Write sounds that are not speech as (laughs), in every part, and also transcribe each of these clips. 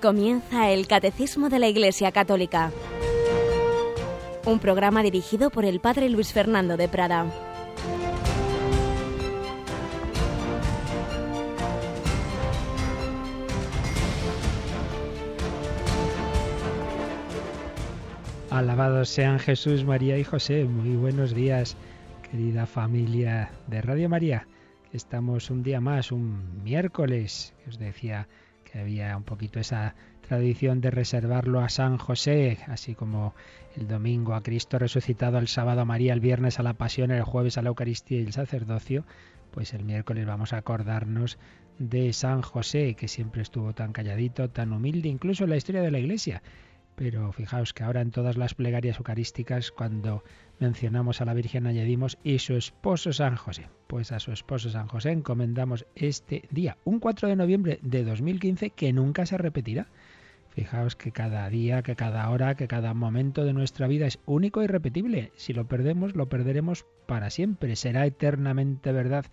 Comienza el Catecismo de la Iglesia Católica, un programa dirigido por el Padre Luis Fernando de Prada. Alabados sean Jesús, María y José. Muy buenos días, querida familia de Radio María. Estamos un día más, un miércoles, que os decía había un poquito esa tradición de reservarlo a San José, así como el domingo a Cristo resucitado, el sábado a María, el viernes a la pasión, el jueves a la Eucaristía y el sacerdocio, pues el miércoles vamos a acordarnos de San José, que siempre estuvo tan calladito, tan humilde, incluso en la historia de la Iglesia. Pero fijaos que ahora en todas las plegarias eucarísticas, cuando mencionamos a la Virgen, añadimos y su esposo San José. Pues a su esposo San José encomendamos este día, un 4 de noviembre de 2015, que nunca se repetirá. Fijaos que cada día, que cada hora, que cada momento de nuestra vida es único y repetible. Si lo perdemos, lo perderemos para siempre. Será eternamente verdad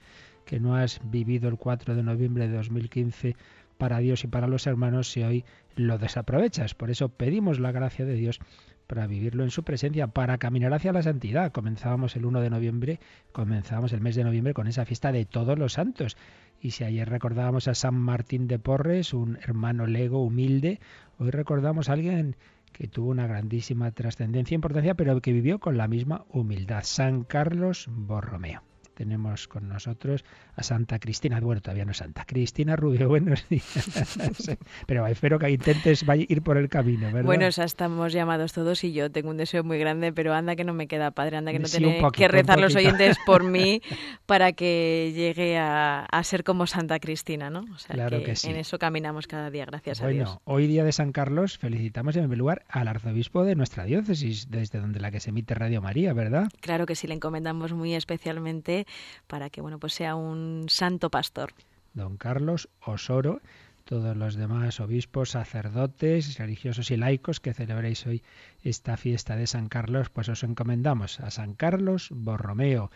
que no has vivido el 4 de noviembre de 2015 para Dios y para los hermanos si hoy lo desaprovechas. Por eso pedimos la gracia de Dios para vivirlo en su presencia, para caminar hacia la santidad. Comenzábamos el 1 de noviembre, comenzábamos el mes de noviembre con esa fiesta de todos los santos. Y si ayer recordábamos a San Martín de Porres, un hermano lego humilde, hoy recordamos a alguien que tuvo una grandísima trascendencia e importancia, pero que vivió con la misma humildad, San Carlos Borromeo tenemos con nosotros a Santa Cristina, bueno, todavía no es Santa Cristina Rubio, (laughs) buenos días. Pero espero que intentes ir por el camino, ¿verdad? Bueno, estamos llamados todos y yo tengo un deseo muy grande, pero anda que no me queda padre, anda que no tiene que rezar los oyentes por mí (laughs) para que llegue a, ser como Santa Cristina, ¿no? O sea, claro que, sí. en eso caminamos cada día, gracias a Dios. Bueno, hoy día de San Carlos felicitamos en primer lugar al arzobispo de nuestra diócesis, desde donde la que se emite Radio María, ¿verdad? Claro que sí, le encomendamos muy especialmente para que bueno, pues sea un santo pastor. Don Carlos Osoro, todos los demás obispos, sacerdotes, religiosos y laicos que celebréis hoy esta fiesta de San Carlos, pues os encomendamos a San Carlos Borromeo,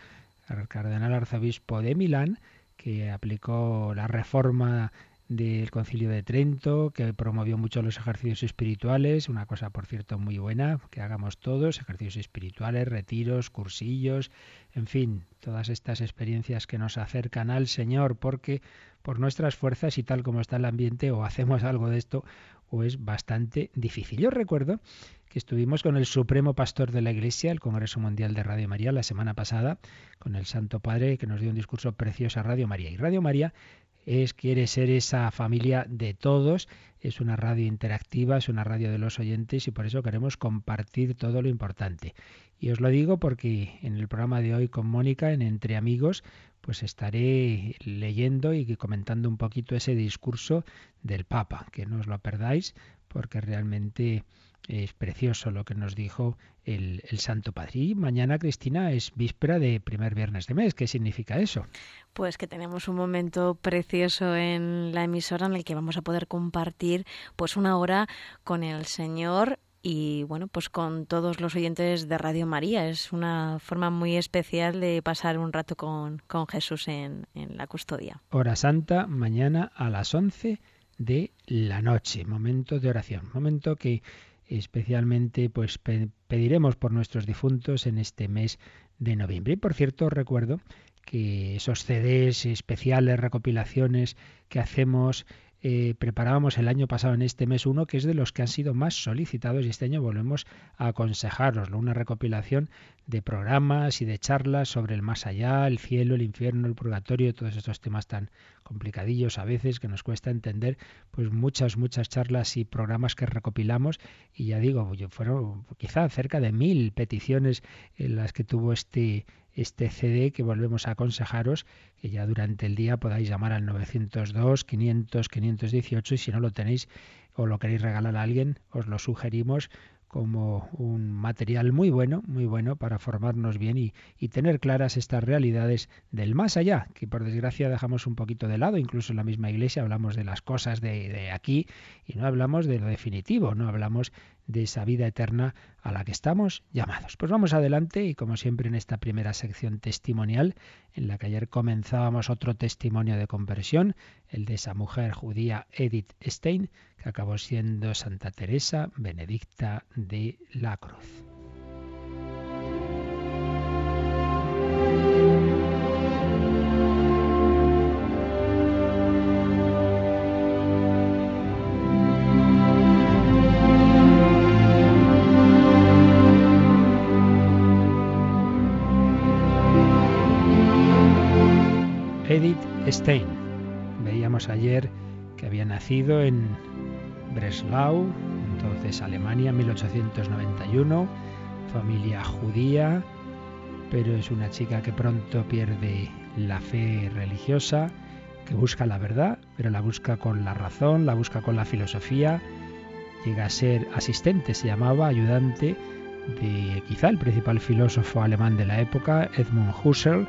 al cardenal arzobispo de Milán, que aplicó la reforma del Concilio de Trento, que promovió mucho los ejercicios espirituales, una cosa por cierto muy buena, que hagamos todos, ejercicios espirituales, retiros, cursillos, en fin, todas estas experiencias que nos acercan al Señor, porque por nuestras fuerzas y tal como está el ambiente, o hacemos algo de esto, o es bastante difícil. Yo recuerdo que estuvimos con el Supremo Pastor de la Iglesia, el Congreso Mundial de Radio María, la semana pasada, con el Santo Padre, que nos dio un discurso precioso a Radio María. Y Radio María es, quiere ser esa familia de todos, es una radio interactiva, es una radio de los oyentes y por eso queremos compartir todo lo importante. Y os lo digo porque en el programa de hoy con Mónica, en Entre Amigos, pues estaré leyendo y comentando un poquito ese discurso del Papa, que no os lo perdáis porque realmente es precioso lo que nos dijo el, Santo Padre. Y mañana, Cristina, es víspera de primer viernes de mes. ¿Qué significa eso? Pues que tenemos un momento precioso en la emisora en el que vamos a poder compartir pues una hora con el Señor y bueno, pues con todos los oyentes de Radio María. Es una forma muy especial de pasar un rato con, con Jesús en, en la custodia. Hora Santa, mañana a las 11 de la noche, momento de oración, momento que especialmente pues pediremos por nuestros difuntos en este mes de noviembre. Y por cierto, recuerdo que esos CDs especiales, recopilaciones que hacemos eh, preparábamos el año pasado en este mes uno que es de los que han sido más solicitados y este año volvemos a aconsejároslo, una recopilación de programas y de charlas sobre el más allá, el cielo, el infierno, el purgatorio, todos estos temas tan complicadillos a veces que nos cuesta entender, pues muchas, muchas charlas y programas que recopilamos. Y ya digo, fueron quizá cerca de mil peticiones en las que tuvo este este CD que volvemos a aconsejaros que ya durante el día podáis llamar al 902 500 518 y si no lo tenéis o lo queréis regalar a alguien, os lo sugerimos como un material muy bueno, muy bueno para formarnos bien y, tener claras estas realidades del más allá, que por desgracia dejamos un poquito de lado, incluso en la misma iglesia hablamos de las cosas de, de aquí y no hablamos de lo definitivo, no hablamos de esa vida eterna a la que estamos llamados. Pues vamos adelante y como siempre en esta primera sección testimonial, en la que ayer comenzábamos otro testimonio de conversión, el de esa mujer judía Edith Stein, acabó siendo Santa Teresa Benedicta de la Cruz. Stein. Veíamos ayer que había nacido en Breslau, entonces Alemania, 1891, familia judía, pero es una chica que pronto pierde la fe religiosa, que busca la verdad, pero la busca con la razón, la busca con la filosofía, llega a ser asistente, se llamaba, ayudante de quizá el principal filósofo alemán de la época, Edmund Husserl,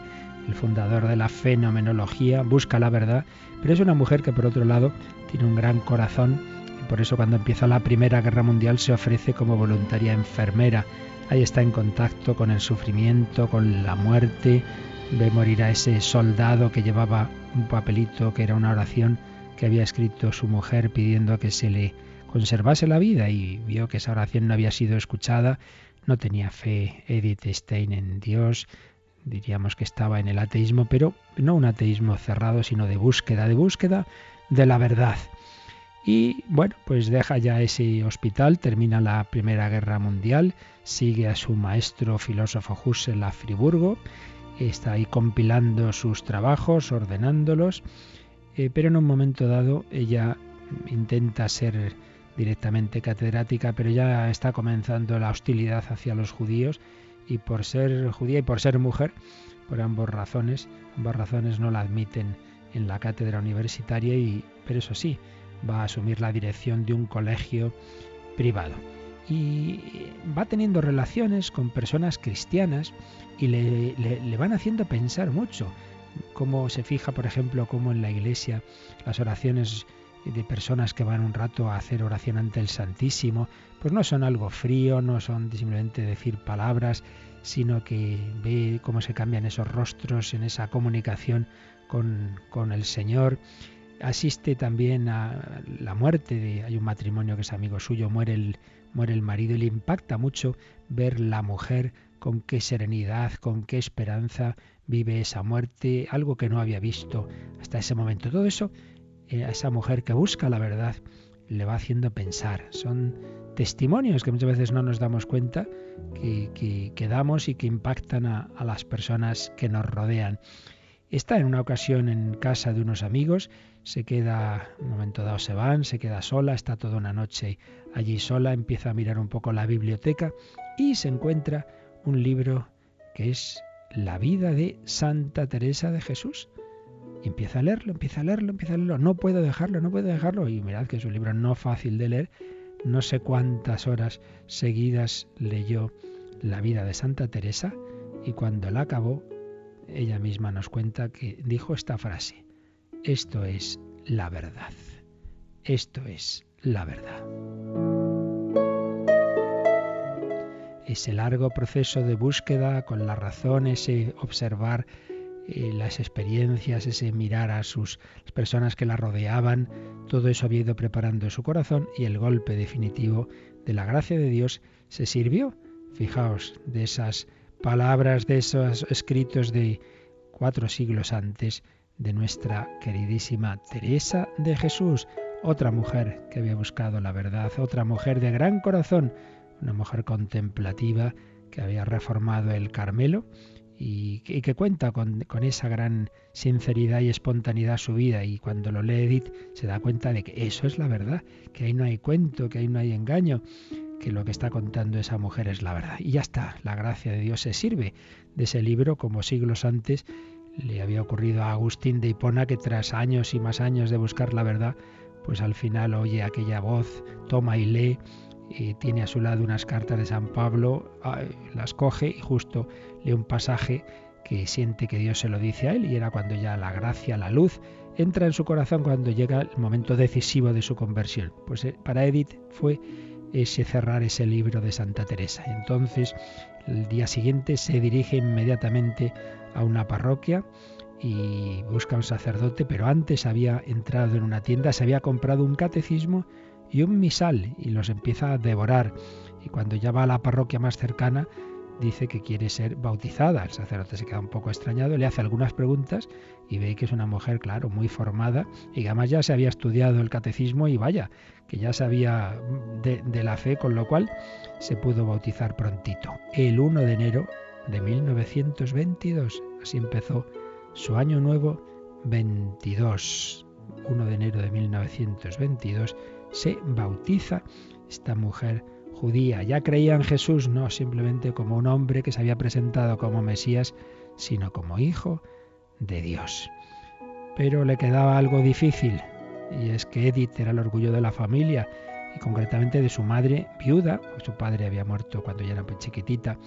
el fundador de la fenomenología, busca la verdad, pero es una mujer que por otro lado tiene un gran corazón por eso cuando empieza la Primera Guerra Mundial se ofrece como voluntaria enfermera. Ahí está en contacto con el sufrimiento, con la muerte, ve morir a ese soldado que llevaba un papelito que era una oración que había escrito su mujer pidiendo que se le conservase la vida y vio que esa oración no había sido escuchada, no tenía fe Edith Stein en Dios, diríamos que estaba en el ateísmo, pero no un ateísmo cerrado, sino de búsqueda, de búsqueda de la verdad. Y bueno, pues deja ya ese hospital, termina la Primera Guerra Mundial, sigue a su maestro filósofo Husserl a Friburgo, está ahí compilando sus trabajos, ordenándolos, eh, pero en un momento dado ella intenta ser directamente catedrática, pero ya está comenzando la hostilidad hacia los judíos y por ser judía y por ser mujer, por ambas razones, ambas razones no la admiten en la cátedra universitaria y pero eso sí, va a asumir la dirección de un colegio privado. Y va teniendo relaciones con personas cristianas y le, le van haciendo pensar mucho. Cómo se fija, por ejemplo, cómo en la iglesia las oraciones de personas que van un rato a hacer oración ante el Santísimo, pues no son algo frío, no son simplemente decir palabras, sino que ve cómo se cambian esos rostros en esa comunicación con, con el Señor. Asiste también a la muerte de, hay un matrimonio que es amigo suyo, muere el, muere el marido y le impacta mucho ver la mujer con qué serenidad, con qué esperanza vive esa muerte, algo que no había visto hasta ese momento. Todo eso a esa mujer que busca la verdad le va haciendo pensar. Son testimonios que muchas veces no nos damos cuenta que, que, damos y que impactan a, a, las personas que nos rodean. Está en una ocasión en casa de unos amigos, se queda, un momento dado se van, se queda sola, está toda una noche allí sola, empieza a mirar un poco la biblioteca y se encuentra un libro que es La vida de Santa Teresa de Jesús. Y empieza a leerlo, empieza a leerlo, empieza a leerlo. No puedo dejarlo, no puedo dejarlo. Y mirad que es un libro no fácil de leer. No sé cuántas horas seguidas leyó la vida de Santa Teresa y cuando la acabó, ella misma nos cuenta que dijo esta frase, esto es la verdad, esto es la verdad. Ese largo proceso de búsqueda con la razón, ese observar eh, las experiencias, ese mirar a sus las personas que la rodeaban, todo eso había ido preparando su corazón y el golpe definitivo de la gracia de Dios se sirvió. Fijaos, de esas palabras, de esos escritos de cuatro siglos antes de nuestra queridísima Teresa de Jesús, otra mujer que había buscado la verdad, otra mujer de gran corazón, una mujer contemplativa que había reformado el Carmelo y, que cuenta con, esa gran sinceridad y espontaneidad su vida y cuando lo lee Edith se da cuenta de que eso es la verdad, que ahí no hay cuento, que ahí no hay engaño, que lo que está contando esa mujer es la verdad. Y ya está, la gracia de Dios se sirve de ese libro como siglos antes le había ocurrido a Agustín de Hipona que tras años y más años de buscar la verdad, pues al final oye aquella voz, toma y lee y tiene a su lado unas cartas de San Pablo, las coge y justo lee un pasaje que siente que Dios se lo dice a él y era cuando ya la gracia, la luz entra en su corazón cuando llega el momento decisivo de su conversión. Pues eh, para Edith fue ese cerrar ese libro de Santa Teresa. Entonces, el día siguiente se dirige inmediatamente a una parroquia y busca un sacerdote, pero antes había entrado en una tienda, se había comprado un catecismo y un misal y los empieza a devorar. Y cuando ya va a la parroquia más cercana, dice que quiere ser bautizada. El sacerdote se queda un poco extrañado, le hace algunas preguntas y ve que es una mujer, claro, muy formada y además ya se había estudiado el catecismo y vaya, que ya sabía de, de la fe, con lo cual se pudo bautizar prontito. El 1 de enero de 1922, así empezó su año nuevo 22. 1 de enero de 1922 se bautiza esta mujer judía. Ya creía en Jesús no simplemente como un hombre que se había presentado como Mesías, sino como hijo de Dios. Pero le quedaba algo difícil, y es que Edith era el orgullo de la familia, y concretamente de su madre viuda, pues su padre había muerto cuando ya era chiquitita.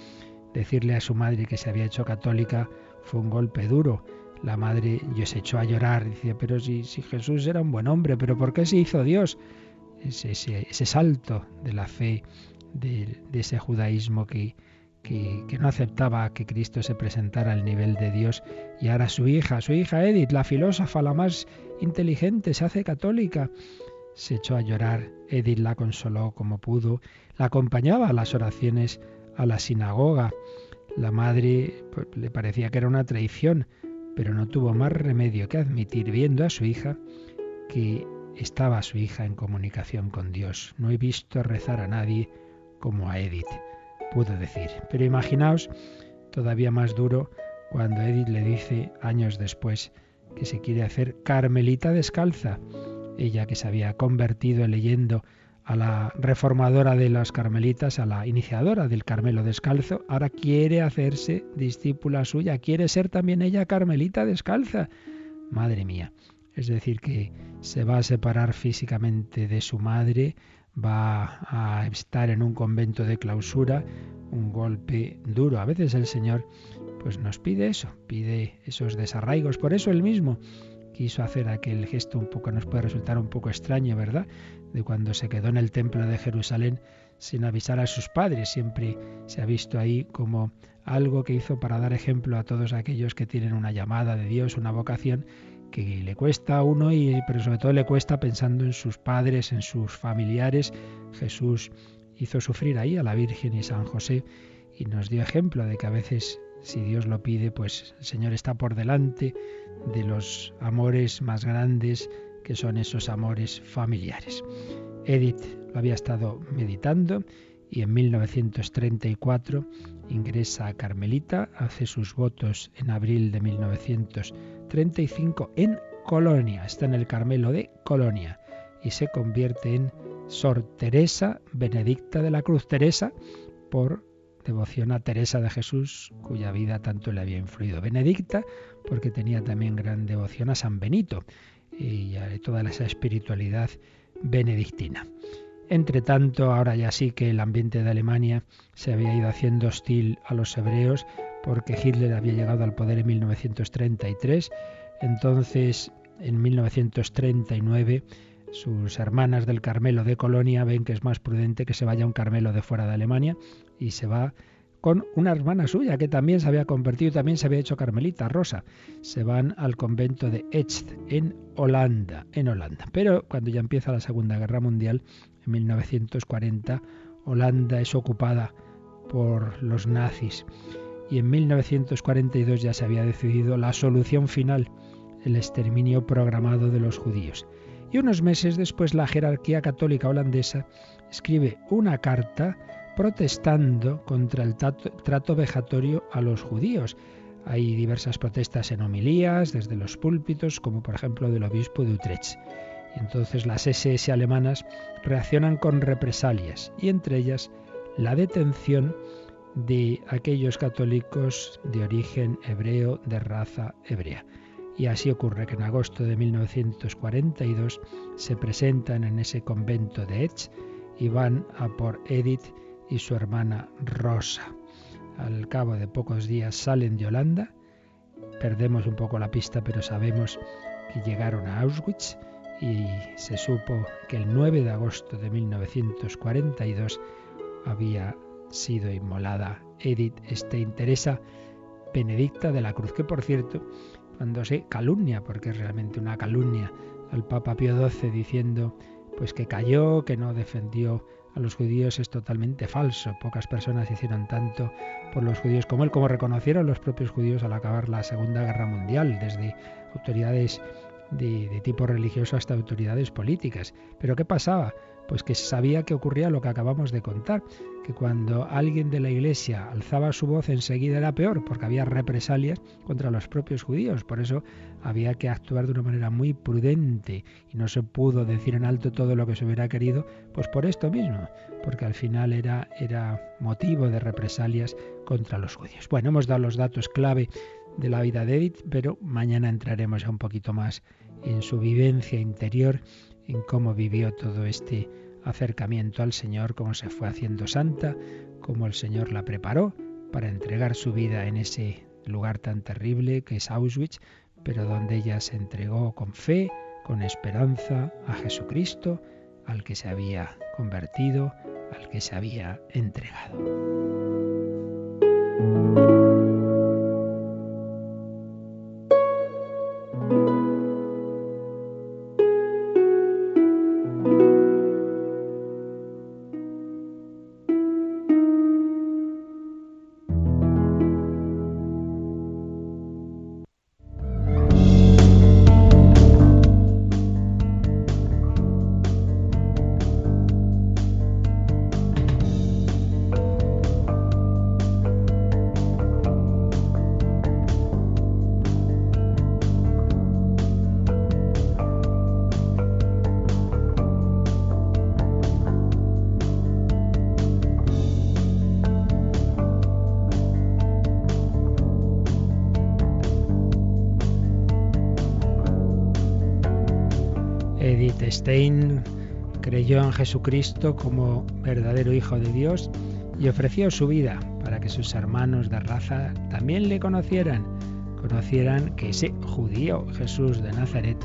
Decirle a su madre que se había hecho católica fue un golpe duro. La madre se echó a llorar, decía, pero si, si Jesús era un buen hombre, pero ¿por qué se hizo Dios? Ese, salto de la fe, de, ese judaísmo que, que, que, no aceptaba que Cristo se presentara al nivel de Dios. Y ahora su hija, su hija Edith, la filósofa, la más inteligente, se hace católica. Se echó a llorar, Edith la consoló como pudo, la acompañaba a las oraciones a la sinagoga. La madre pues, le parecía que era una traición, pero no tuvo más remedio que admitir, viendo a su hija, que estaba su hija en comunicación con Dios. No he visto rezar a nadie como a Edith, pudo decir. Pero imaginaos, todavía más duro, cuando Edith le dice años después que se quiere hacer carmelita descalza. Ella que se había convertido leyendo a la reformadora de las carmelitas, a la iniciadora del Carmelo descalzo, ahora quiere hacerse discípula suya, quiere ser también ella carmelita descalza. Madre mía, es decir, que se va a separar físicamente de su madre, va a estar en un convento de clausura, un golpe duro. A veces el Señor pues nos pide eso, pide esos desarraigos. Por eso él mismo quiso hacer aquel gesto un poco, nos puede resultar un poco extraño, ¿verdad? De cuando se quedó en el templo de Jerusalén sin avisar a sus padres. Siempre se ha visto ahí como algo que hizo para dar ejemplo a todos aquellos que tienen una llamada de Dios, una vocación que le cuesta a uno, y, pero sobre todo le cuesta pensando en sus padres, en sus familiares. Jesús hizo sufrir ahí a la Virgen y San José y nos dio ejemplo de que a veces, si Dios lo pide, pues el Señor está por delante de los amores más grandes que son esos amores familiares. Edith lo había estado meditando y en 1934 ingresa a Carmelita, hace sus votos en abril de 1935 en Colonia, está en el Carmelo de Colonia y se convierte en Sor Teresa Benedicta de la Cruz. Teresa por devoción a Teresa de Jesús, cuya vida tanto le había influido. Benedicta porque tenía también gran devoción a San Benito y a toda esa espiritualidad benedictina. Entre tanto, ahora ya sí que el ambiente de Alemania se había ido haciendo hostil a los hebreos porque Hitler había llegado al poder en 1933. Entonces, en 1939, sus hermanas del Carmelo de Colonia ven que es más prudente que se vaya a un Carmelo de fuera de Alemania y se va con una hermana suya que también se había convertido, también se había hecho carmelita, Rosa. Se van al convento de Echt en Holanda, en Holanda. Pero cuando ya empieza la Segunda Guerra Mundial, en 1940 Holanda es ocupada por los nazis y en 1942 ya se había decidido la solución final, el exterminio programado de los judíos. Y unos meses después la jerarquía católica holandesa escribe una carta protestando contra el trato vejatorio a los judíos. Hay diversas protestas en homilías, desde los púlpitos, como por ejemplo del obispo de Utrecht. Entonces las SS alemanas reaccionan con represalias y entre ellas la detención de aquellos católicos de origen hebreo, de raza hebrea. Y así ocurre que en agosto de 1942 se presentan en ese convento de Etz y van a por Edith y su hermana Rosa. Al cabo de pocos días salen de Holanda, perdemos un poco la pista, pero sabemos que llegaron a Auschwitz y se supo que el 9 de agosto de 1942 había sido inmolada Edith Stein Teresa Benedicta de la Cruz, que por cierto, cuando se calumnia, porque es realmente una calumnia, al Papa Pío XII diciendo pues que cayó, que no defendió a los judíos es totalmente falso. Pocas personas hicieron tanto por los judíos como él, como reconocieron los propios judíos al acabar la Segunda Guerra Mundial, desde autoridades de, de tipo religioso hasta autoridades políticas. Pero ¿qué pasaba? Pues que sabía que ocurría lo que acabamos de contar, que cuando alguien de la iglesia alzaba su voz enseguida era peor, porque había represalias contra los propios judíos. Por eso había que actuar de una manera muy prudente y no se pudo decir en alto todo lo que se hubiera querido, pues por esto mismo, porque al final era, era motivo de represalias contra los judíos. Bueno, hemos dado los datos clave de la vida de Edith, pero mañana entraremos un poquito más en su vivencia interior en cómo vivió todo este acercamiento al Señor, cómo se fue haciendo santa, cómo el Señor la preparó para entregar su vida en ese lugar tan terrible que es Auschwitz, pero donde ella se entregó con fe, con esperanza a Jesucristo, al que se había convertido, al que se había entregado. Stein creyó en Jesucristo como verdadero Hijo de Dios y ofreció su vida para que sus hermanos de raza también le conocieran, conocieran que ese judío Jesús de Nazaret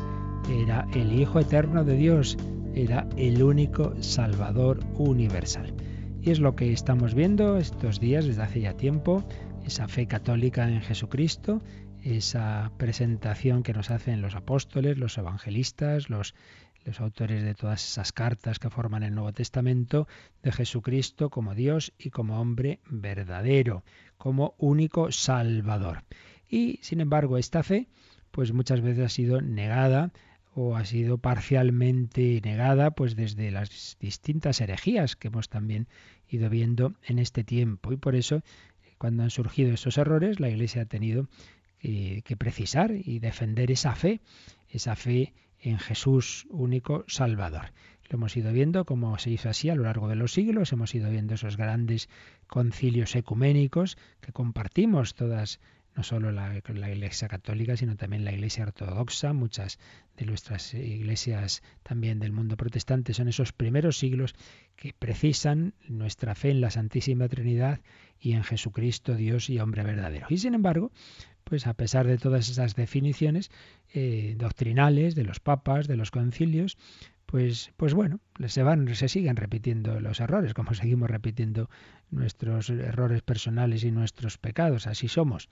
era el Hijo eterno de Dios, era el único Salvador universal. Y es lo que estamos viendo estos días desde hace ya tiempo, esa fe católica en Jesucristo, esa presentación que nos hacen los apóstoles, los evangelistas, los los autores de todas esas cartas que forman el Nuevo Testamento, de Jesucristo como Dios y como hombre verdadero, como único Salvador. Y, sin embargo, esta fe, pues muchas veces ha sido negada o ha sido parcialmente negada, pues desde las distintas herejías que hemos también ido viendo en este tiempo. Y por eso, cuando han surgido estos errores, la Iglesia ha tenido que precisar y defender esa fe, esa fe en Jesús único Salvador. Lo hemos ido viendo como se hizo así a lo largo de los siglos, hemos ido viendo esos grandes concilios ecuménicos que compartimos todas no solo la, la, Iglesia Católica, sino también la Iglesia Ortodoxa. Muchas de nuestras iglesias también del mundo protestante son esos primeros siglos que precisan nuestra fe en la Santísima Trinidad y en Jesucristo, Dios y hombre verdadero. Y sin embargo, pues a pesar de todas esas definiciones eh, doctrinales de los papas, de los concilios, pues, pues bueno, se van, se siguen repitiendo los errores, como (laughs) seguimos repitiendo nuestros errores personales y nuestros pecados, así somos.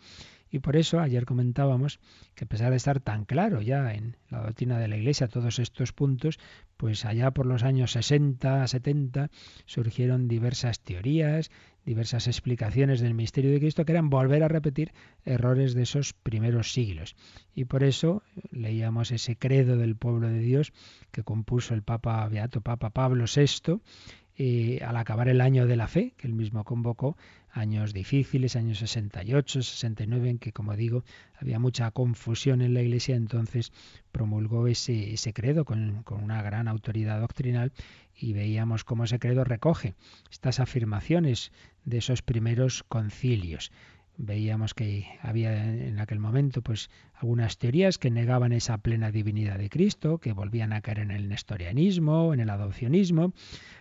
Y por eso ayer comentábamos que a pesar de estar tan claro ya en la doctrina de la Iglesia todos estos puntos, pues allá por los años 60, 70 surgieron diversas teorías, diversas explicaciones del misterio de Cristo que eran volver a repetir errores de esos primeros siglos. Y por eso leíamos ese credo del pueblo de Dios que compuso el Papa Beato Papa Pablo VI al acabar el año de la fe, que él mismo convocó, años difíciles, años 68, 69, en que, como digo, había mucha confusión en la Iglesia, entonces promulgó ese, ese credo con, con una gran autoridad doctrinal y veíamos cómo ese credo recoge estas afirmaciones de esos primeros concilios veíamos que había en aquel momento pues algunas teorías que negaban esa plena divinidad de Cristo, que volvían a caer en el nestorianismo, en el adopcionismo,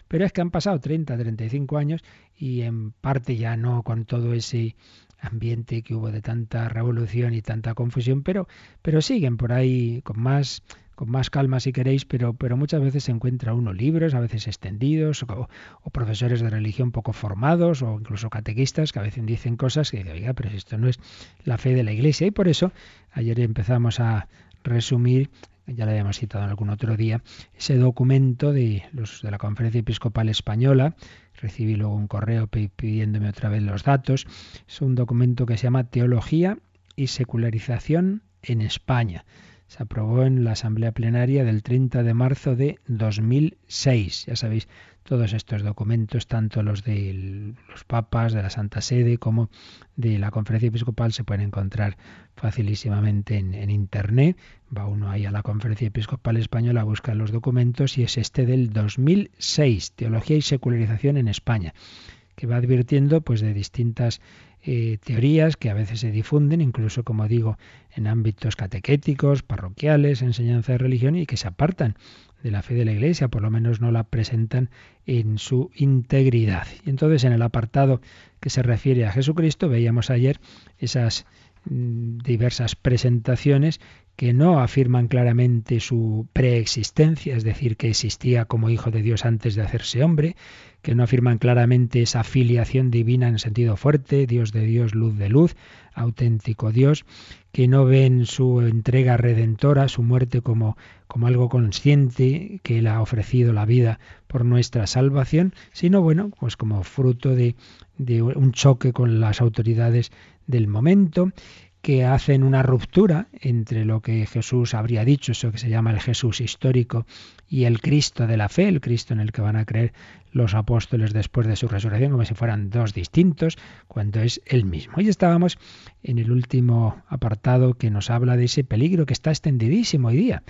pero es que han pasado 30, 35 años y en parte ya no con todo ese ambiente que hubo de tanta revolución y tanta confusión, pero, pero siguen por ahí con más con más calma si queréis, pero, pero muchas veces se encuentra uno libros, a veces extendidos, o, profesores de religión poco formados, o incluso catequistas que a veces dicen cosas que, oiga, pero esto no es la fe de la Iglesia. Y por eso ayer empezamos a resumir ya lo habíamos citado en algún otro día, ese documento de, los, de la Conferencia Episcopal Española, recibí luego un correo pidiéndome otra vez los datos, es un documento que se llama Teología y Secularización en España. Se aprobó en la Asamblea Plenaria del 30 de marzo de 2006. Ya sabéis, todos estos documentos, tanto los de los papas, de la Santa Sede, como de la Conferencia Episcopal, se pueden encontrar facilísimamente en, Internet. Va uno ahí a la Conferencia Episcopal Española, busca los documentos y es este del 2006, Teología y Secularización en España que va advirtiendo pues de distintas teorías que a veces se difunden, incluso como digo, en ámbitos catequéticos, parroquiales, enseñanza de religión y que se apartan de la fe de la Iglesia, por lo menos no la presentan en su integridad. Y entonces en el apartado que se refiere a Jesucristo veíamos ayer esas mm, diversas presentaciones que no afirman claramente su preexistencia, es decir, que existía como hijo de Dios antes de hacerse hombre, que no afirman claramente esa filiación divina en sentido fuerte, Dios de Dios, luz de luz, auténtico Dios, que no ven su entrega redentora, su muerte como, como algo consciente, que Él ha ofrecido la vida por nuestra salvación, sino bueno, pues como fruto de, de un choque con las autoridades del momento que hacen una ruptura entre lo que Jesús habría dicho, eso que se llama el Jesús histórico, y el Cristo de la fe, el Cristo en el que van a creer los apóstoles después de su resurrección, como si fueran dos distintos, cuando es el mismo. Hoy estábamos en el último apartado que nos habla de ese peligro que está extendidísimo hoy día,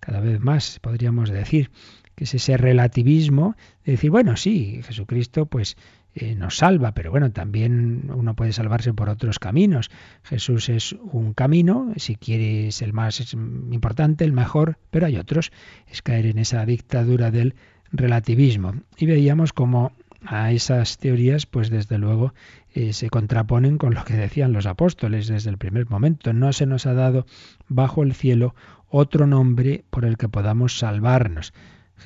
cada vez más podríamos decir, que es ese relativismo de decir, bueno, sí, Jesucristo pues eh, nos salva, pero bueno, también uno puede salvarse por otros caminos. Jesús es un camino, si quieres el más importante, el mejor, pero hay otros. Es caer en esa dictadura del relativismo. Y veíamos como a esas teorías, pues desde luego eh, se contraponen con lo que decían los apóstoles desde el primer momento. No se nos ha dado bajo el cielo otro nombre por el que podamos salvarnos.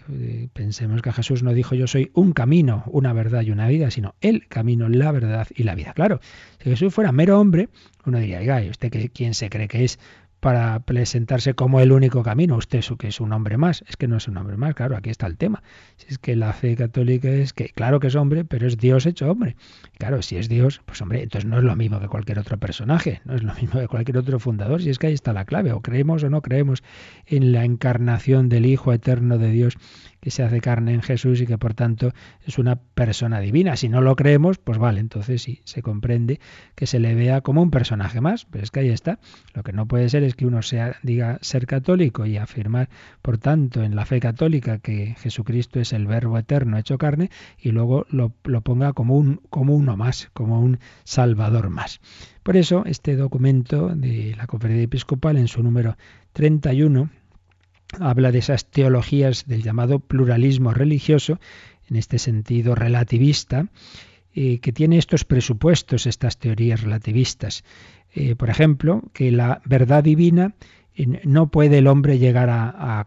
Eh, pensemos que Jesús no dijo yo soy un camino, una verdad y una vida, sino el camino, la verdad y la vida. Claro, si Jesús fuera mero hombre, uno diría, ¿usted quién se cree que es para presentarse como el único camino. Usted que es un hombre más. Es que no es un hombre más, claro, aquí está el tema. Si es que la fe católica es que, claro que es hombre, pero es Dios hecho hombre. Claro, si es Dios, pues hombre, entonces no es lo mismo que cualquier otro personaje, no es lo mismo que cualquier otro fundador. Si es que ahí está la clave, o creemos o no creemos en la encarnación del Hijo eterno de Dios que se hace carne en Jesús y que por tanto es una persona divina. Si no lo creemos, pues vale, entonces sí, se comprende que se le vea como un personaje más, pero es que ahí está. Lo que no puede ser es que uno sea, diga ser católico y afirmar, por tanto, en la fe católica que Jesucristo es el verbo eterno hecho carne y luego lo, ponga como, un, como uno más, como un salvador más. Por eso, este documento de la Conferencia Episcopal, en su número 31, habla de esas teologías del llamado pluralismo religioso, en este sentido relativista, eh, que tiene estos presupuestos, estas teorías relativistas. Eh, por ejemplo, que la verdad divina no puede el hombre llegar a,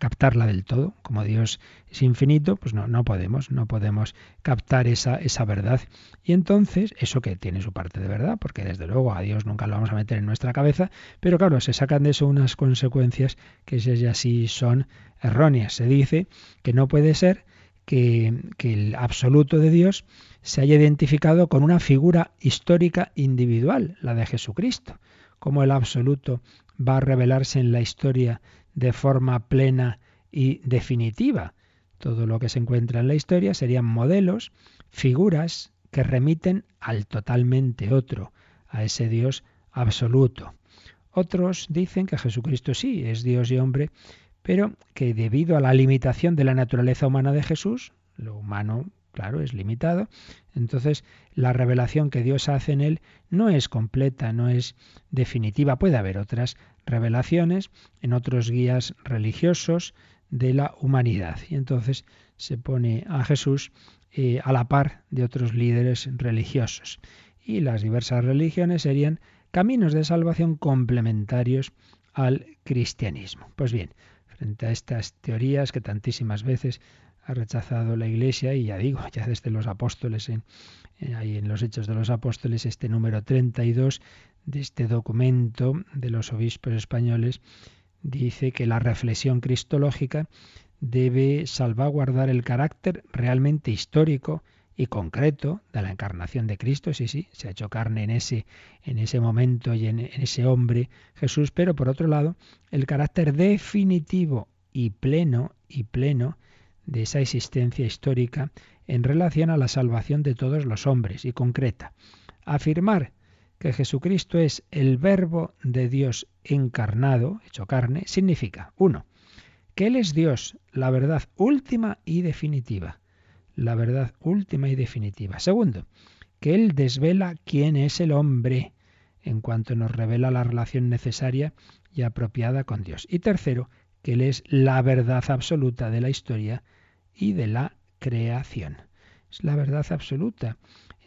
captarla del todo. Como Dios es infinito, pues no, no podemos, no podemos captar esa, esa verdad. Y entonces, eso que tiene su parte de verdad, porque desde luego a Dios nunca lo vamos a meter en nuestra cabeza, pero claro, se sacan de eso unas consecuencias que ya sí son erróneas. Se dice que no puede ser que, que el absoluto de Dios se haya identificado con una figura histórica individual, la de Jesucristo, como el absoluto va a revelarse en la historia de forma plena y definitiva. Todo lo que se encuentra en la historia serían modelos, figuras que remiten al totalmente otro, a ese Dios absoluto. Otros dicen que Jesucristo sí es Dios y hombre, pero que debido a la limitación de la naturaleza humana de Jesús, lo humano claro, es limitado. Entonces, la revelación que Dios hace en él no es completa, no es definitiva. Puede haber otras revelaciones en otros guías religiosos de la humanidad. Y entonces se pone a Jesús eh, a la par de otros líderes religiosos. Y las diversas religiones serían caminos de salvación complementarios al cristianismo. Pues bien, frente a estas teorías que tantísimas veces ha rechazado la Iglesia y ya digo, ya desde los apóstoles, en, ahí en los Hechos de los Apóstoles, este número 32 de este documento de los obispos españoles dice que la reflexión cristológica debe salvaguardar el carácter realmente histórico y concreto de la encarnación de Cristo, sí, sí, se ha hecho carne en ese, en ese momento y en, en ese hombre Jesús, pero por otro lado, el carácter definitivo y pleno y pleno de esa existencia histórica en relación a la salvación de todos los hombres y concreta. Afirmar que Jesucristo es el verbo de Dios encarnado, hecho carne, significa, uno, que Él es Dios, la verdad última y definitiva la verdad última y definitiva. Segundo, que Él desvela quién es el hombre en cuanto nos revela la relación necesaria y apropiada con Dios. Y tercero, que Él es la verdad absoluta de la historia y de la creación. Es la verdad absoluta.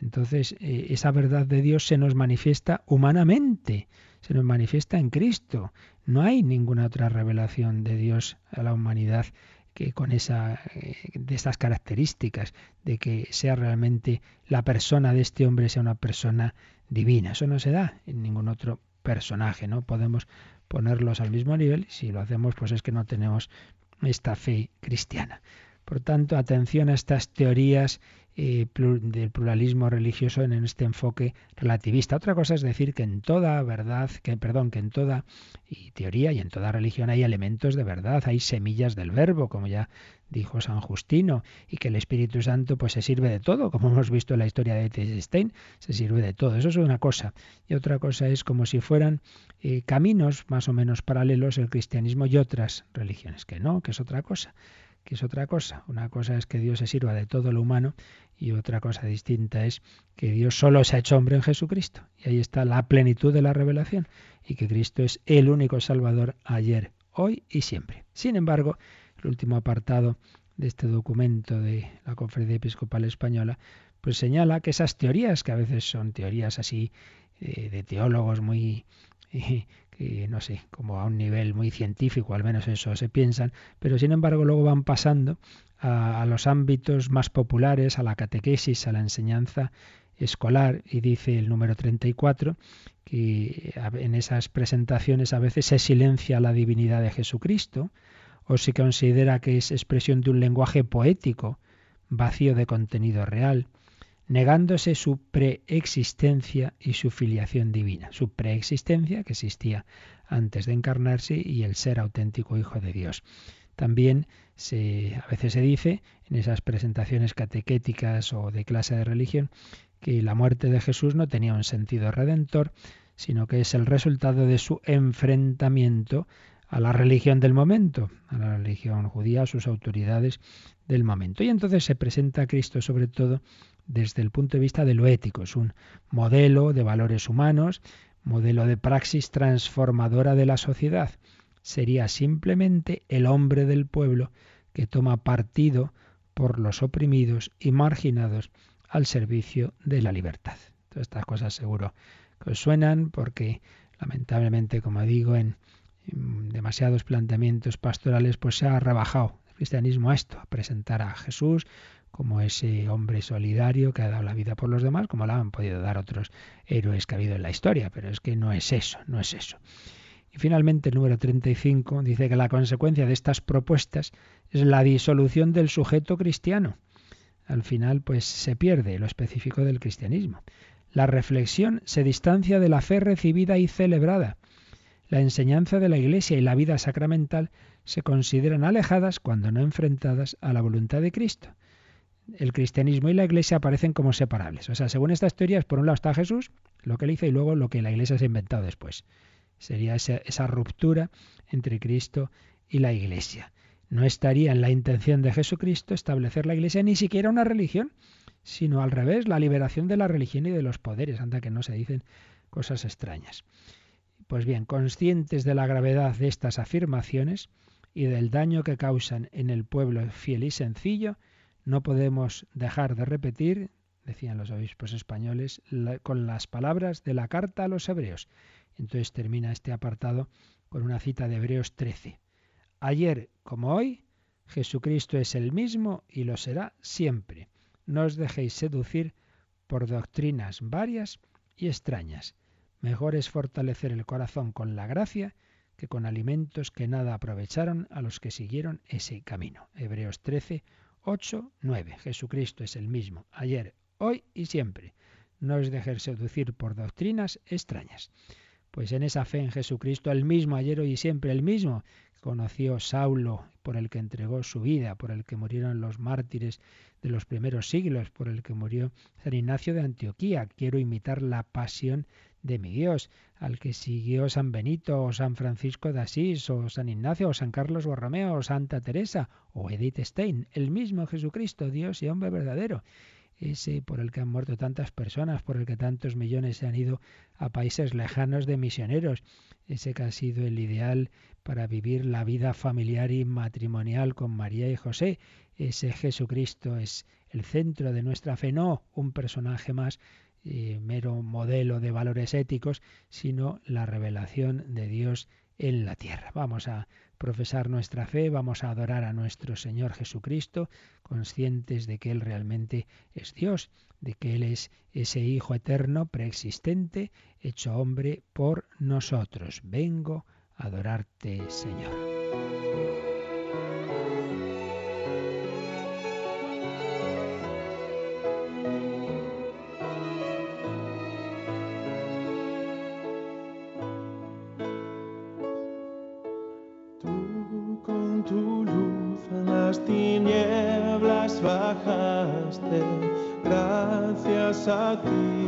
Entonces, eh, esa verdad de Dios se nos manifiesta humanamente, se nos manifiesta en Cristo. No hay ninguna otra revelación de Dios a la humanidad que con esa eh, de estas características de que sea realmente la persona de este hombre sea una persona divina. Eso no se da en ningún otro personaje, ¿no? Podemos ponerlos al mismo nivel, si lo hacemos pues es que no tenemos esta fe cristiana. Por tanto, atención a estas teorías eh, del pluralismo religioso en este enfoque relativista. Otra cosa es decir que en toda verdad, que perdón, que en toda teoría y en toda religión hay elementos de verdad, hay semillas del verbo, como ya dijo San Justino, y que el Espíritu Santo pues se sirve de todo, como (laughs) hemos visto en la historia de Stein, se sirve de todo. Eso es una cosa. Y otra cosa es como si fueran eh, caminos más o menos paralelos el cristianismo y otras religiones, que no, que es otra cosa que es otra cosa. Una cosa es que Dios se sirva de todo lo humano y otra cosa distinta es que Dios solo se ha hecho hombre en Jesucristo. Y ahí está la plenitud de la revelación y que Cristo es el único Salvador ayer, hoy y siempre. Sin embargo, el último apartado de este documento de la Conferencia Episcopal Española, pues señala que esas teorías, que a veces son teorías así eh, de teólogos muy que no sé, como a un nivel muy científico, al menos eso se piensan, pero sin embargo luego van pasando a, los ámbitos más populares, a la catequesis, a la enseñanza escolar, y dice el número 34 que en esas presentaciones a veces se silencia la divinidad de Jesucristo, o se considera que es expresión de un lenguaje poético, vacío de contenido real, negándose su preexistencia y su filiación divina. Su preexistencia, que existía antes de encarnarse, y el ser auténtico Hijo de Dios. También se, a veces se dice en esas presentaciones catequéticas o de clase de religión que la muerte de Jesús no tenía un sentido redentor, sino que es el resultado de su enfrentamiento a la religión del momento, a la religión judía, a sus autoridades del momento. Y entonces se presenta a Cristo sobre todo desde el punto de vista de lo ético. Es un modelo de valores humanos, modelo de praxis transformadora de la sociedad. Sería simplemente el hombre del pueblo que toma partido por los oprimidos y marginados al servicio de la libertad. Todas estas cosas seguro que os suenan porque lamentablemente, como digo, en, demasiados planteamientos pastorales pues se ha rebajado el cristianismo a esto, a presentar a Jesús como ese hombre solidario que ha dado la vida por los demás, como la han podido dar otros héroes que ha habido en la historia, pero es que no es eso, no es eso. Y finalmente el número 35 dice que la consecuencia de estas propuestas es la disolución del sujeto cristiano. Al final, pues se pierde lo específico del cristianismo. La reflexión se distancia de la fe recibida y celebrada. La enseñanza de la Iglesia y la vida sacramental se consideran alejadas cuando no enfrentadas a la voluntad de Cristo el cristianismo y la iglesia aparecen como separables. O sea, según estas teorías, por un lado está Jesús, lo que él hizo, y luego lo que la iglesia se ha inventado después. Sería esa, ruptura entre Cristo y la iglesia. No estaría en la intención de Jesucristo establecer la iglesia ni siquiera una religión, sino al revés, la liberación de la religión y de los poderes, anda que no se dicen cosas extrañas. Pues bien, conscientes de la gravedad de estas afirmaciones y del daño que causan en el pueblo fiel y sencillo, no podemos dejar de repetir, decían los obispos españoles, con las palabras de la carta a los hebreos. Entonces termina este apartado con una cita de Hebreos 13. Ayer como hoy, Jesucristo es el mismo y lo será siempre. No os dejéis seducir por doctrinas varias y extrañas. Mejor es fortalecer el corazón con la gracia que con alimentos que nada aprovecharon a los que siguieron ese camino. Hebreos 13, 8, 9. Jesucristo es el mismo, ayer, hoy y siempre. No os dejes seducir por doctrinas extrañas. Pues en esa fe en Jesucristo, el mismo ayer, hoy y siempre, el mismo, conoció Saulo, por el que entregó su vida, por el que murieron los mártires de los primeros siglos, por el que murió San Ignacio de Antioquía. Quiero imitar la pasión de mi Dios, al que siguió San Benito o San Francisco de Asís o San Ignacio o San Carlos Borromeo o Santa Teresa o Edith Stein, el mismo Jesucristo, Dios y hombre verdadero ese por el que han muerto tantas personas, por el que tantos millones se han ido a países lejanos de misioneros, ese que ha sido el ideal para vivir la vida familiar y matrimonial con María y José. Ese Jesucristo es el centro de nuestra fe, no un personaje más eh, mero modelo de valores éticos, sino la revelación de Dios en la tierra. Vamos a profesar nuestra fe, vamos a adorar a nuestro Señor Jesucristo, conscientes de que Él realmente es Dios, de que Él es ese Hijo eterno, preexistente, hecho hombre por nosotros. Vengo a adorarte, Señor. A ti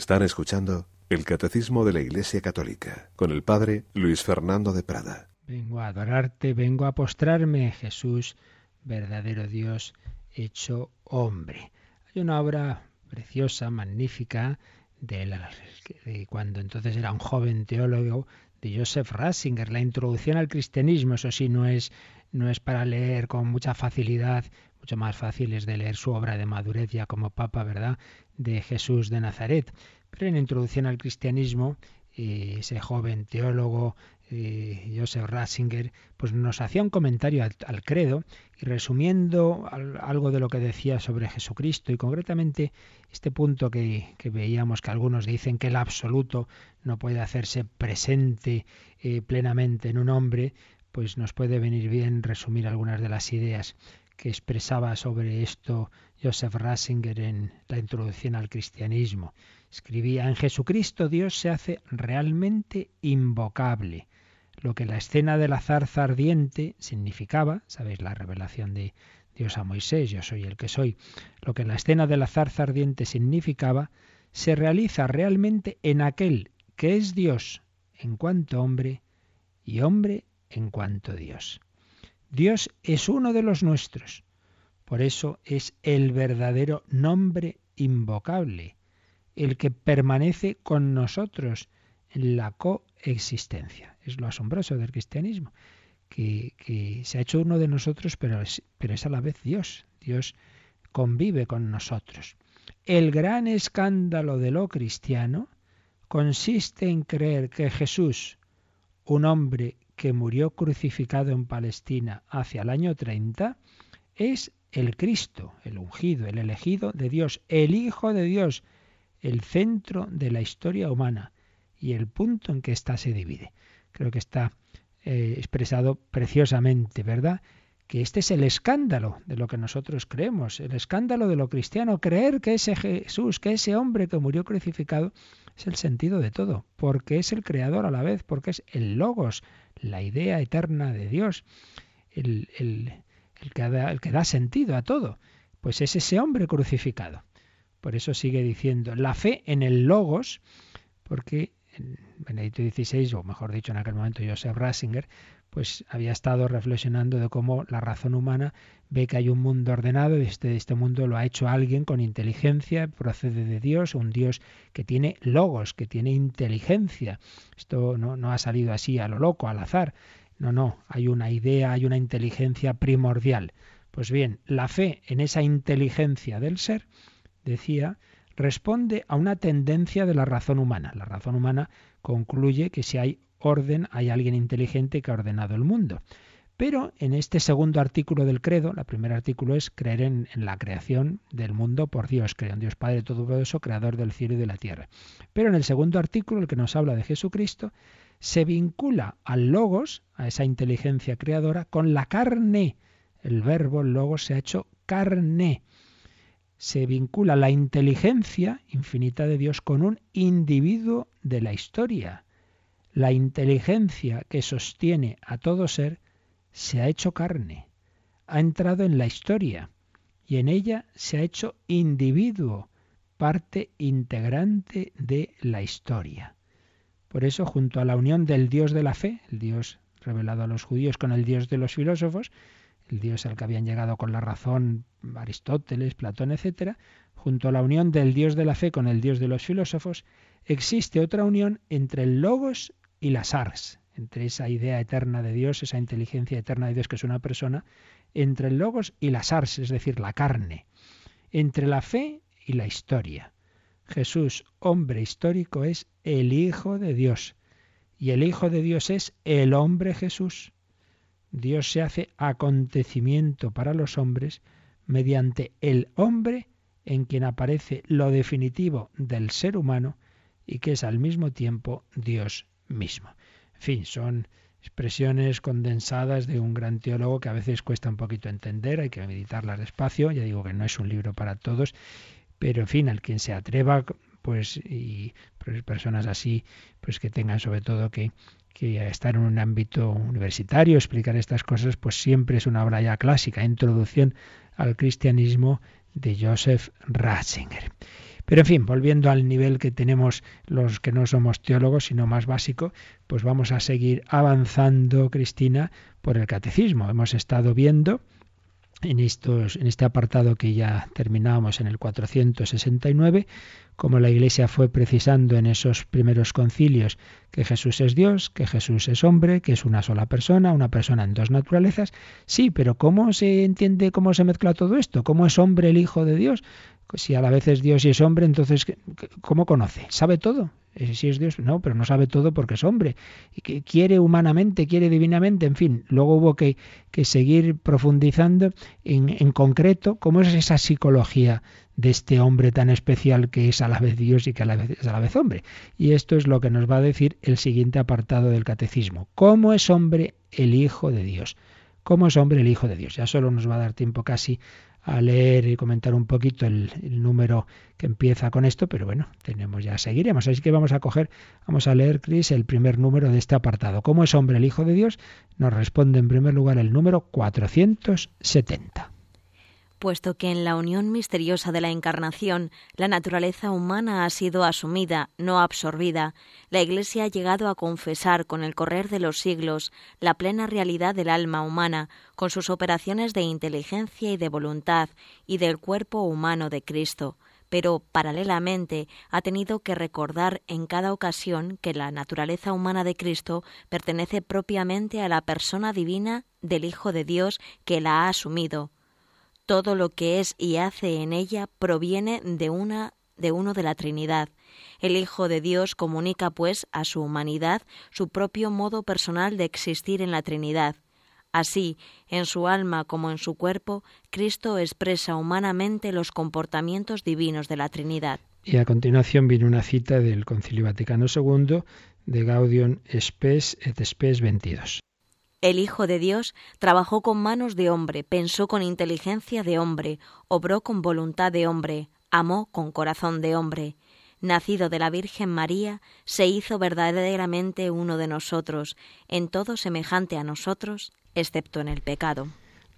Están escuchando el Catecismo de la Iglesia Católica con el Padre Luis Fernando de Prada. Vengo a adorarte, vengo a postrarme, Jesús, verdadero Dios hecho hombre. Hay una obra preciosa, magnífica, de, cuando entonces era un joven teólogo de Joseph Ratzinger, la introducción al cristianismo, eso sí, no es, no es para leer con mucha facilidad, mucho más fácil es de leer su obra de madurez ya como papa, ¿verdad?, de Jesús de Nazaret. Pero en introducción al cristianismo, eh, ese joven teólogo eh, Joseph Ratzinger, pues nos hacía un comentario al, credo y resumiendo algo de lo que decía sobre Jesucristo y concretamente este punto que, veíamos que algunos dicen que el absoluto no puede hacerse presente eh, plenamente en un hombre, pues nos puede venir bien resumir algunas de las ideas que expresaba sobre esto Joseph Ratzinger en la introducción al cristianismo. Escribía, en Jesucristo Dios se hace realmente invocable. Lo que la escena de la zarza ardiente significaba, sabéis la revelación de Dios a Moisés, yo soy el que soy, lo que la escena de la zarza ardiente significaba, se realiza realmente en aquel que es Dios en cuanto hombre y hombre en cuanto Dios. Dios es uno de los nuestros, por eso es el verdadero nombre invocable el que permanece con nosotros en la coexistencia. Es lo asombroso del cristianismo, que, se ha hecho uno de nosotros, pero es, pero es a la vez Dios. Dios convive con nosotros. El gran escándalo de lo cristiano consiste en creer que Jesús, un hombre que murió crucificado en Palestina hacia el año 30, es el Cristo, el ungido, el elegido de Dios, el Hijo de Dios, el centro de la historia humana y el punto en que ésta se divide. Creo que está eh, expresado preciosamente, ¿verdad? Que este es el escándalo de lo que nosotros creemos, el escándalo de lo cristiano, creer que ese Jesús, que ese hombre que murió crucificado, es el sentido de todo, porque es el creador a la vez, porque es el logos, la idea eterna de Dios, el, el, que, da, el que da sentido a todo. Pues es ese hombre crucificado. Por eso sigue diciendo la fe en el logos, porque Benedicto XVI, o mejor dicho en aquel momento Joseph Ratzinger, pues había estado reflexionando de cómo la razón humana ve que hay un mundo ordenado y este, este mundo lo ha hecho alguien con inteligencia, procede de Dios, un Dios que tiene logos, que tiene inteligencia. Esto no, no ha salido así a lo loco, al azar. No, no, hay una idea, hay una inteligencia primordial. Pues bien, la fe en esa inteligencia del ser decía, responde a una tendencia de la razón humana. La razón humana concluye que si hay orden, hay alguien inteligente que ha ordenado el mundo. Pero en este segundo artículo del credo, el primer artículo es creer en, la creación del mundo por Dios, creo en Dios Padre Todopoderoso, creador del cielo y de la tierra. Pero en el segundo artículo, el que nos habla de Jesucristo, se vincula al logos, a esa inteligencia creadora, con la carne. El verbo, logos, se ha hecho carne se vincula la inteligencia infinita de Dios con un individuo de la historia. La inteligencia que sostiene a todo ser se ha hecho carne, ha entrado en la historia y en ella se ha hecho individuo, parte integrante de la historia. Por eso, junto a la unión del Dios de la fe, el Dios revelado a los judíos con el Dios de los filósofos, el Dios al que habían llegado con la razón Aristóteles, Platón, etc., junto a la unión del Dios de la fe con el Dios de los filósofos, existe otra unión entre el logos y las ars, entre esa idea eterna de Dios, esa inteligencia eterna de Dios que es una persona, entre el logos y las ars, es decir, la carne, entre la fe y la historia. Jesús, hombre histórico, es el Hijo de Dios, y el Hijo de Dios es el hombre Jesús. Dios se hace acontecimiento para los hombres mediante el hombre en quien aparece lo definitivo del ser humano y que es al mismo tiempo Dios mismo. En fin, son expresiones condensadas de un gran teólogo que a veces cuesta un poquito entender, hay que meditarlas despacio, ya digo que no es un libro para todos, pero en fin, al quien se atreva, pues y personas así, pues que tengan sobre todo que que estar en un ámbito universitario, explicar estas cosas, pues siempre es una obra ya clásica, Introducción al Cristianismo de Joseph Ratzinger. Pero en fin, volviendo al nivel que tenemos los que no somos teólogos, sino más básico, pues vamos a seguir avanzando, Cristina, por el catecismo. Hemos estado viendo en, estos, en este apartado que ya terminábamos en el 469, como la Iglesia fue precisando en esos primeros concilios que Jesús es Dios, que Jesús es hombre, que es una sola persona, una persona en dos naturalezas. Sí, pero ¿cómo se entiende, cómo se mezcla todo esto? ¿Cómo es hombre el Hijo de Dios? Si a la vez es Dios y es hombre, entonces, ¿cómo conoce? ¿Sabe todo? Eh, si es Dios, no, pero no sabe todo porque es hombre. Y que quiere humanamente, quiere divinamente, en fin. Luego hubo que, que seguir profundizando en, en, concreto cómo es esa psicología de este hombre tan especial que es a la vez Dios y que a la vez es a la vez hombre. Y esto es lo que nos va a decir el siguiente apartado del catecismo. ¿Cómo es hombre el Hijo de Dios? ¿Cómo es hombre el Hijo de Dios? Ya solo nos va a dar tiempo casi a leer y comentar un poquito el, número que empieza con esto, pero bueno, tenemos ya, seguiremos. Así que vamos a coger, vamos a leer, Cris, el primer número de este apartado. ¿Cómo es hombre el Hijo de Dios? Nos responde en primer lugar el número 470 puesto que en la unión misteriosa de la Encarnación la naturaleza humana ha sido asumida, no absorbida, la Iglesia ha llegado a confesar con el correr de los siglos la plena realidad del alma humana, con sus operaciones de inteligencia y de voluntad, y del cuerpo humano de Cristo. Pero paralelamente ha tenido que recordar en cada ocasión que la naturaleza humana de Cristo pertenece propiamente a la persona divina del Hijo de Dios que la ha asumido, todo lo que es y hace en ella proviene de una de uno de la Trinidad. El Hijo de Dios comunica, pues, a su humanidad su propio modo personal de existir en la Trinidad. Así, en su alma como en su cuerpo, Cristo expresa humanamente los comportamientos divinos de la Trinidad. Y a continuación viene una cita del Concilio Vaticano II de Gaudium Spes et Spes 22. El Hijo de Dios trabajó con manos de hombre, pensó con inteligencia de hombre, obró con voluntad de hombre, amó con corazón de hombre. Nacido de la Virgen María, se hizo verdaderamente uno de nosotros, en todo semejante a nosotros, excepto en el pecado.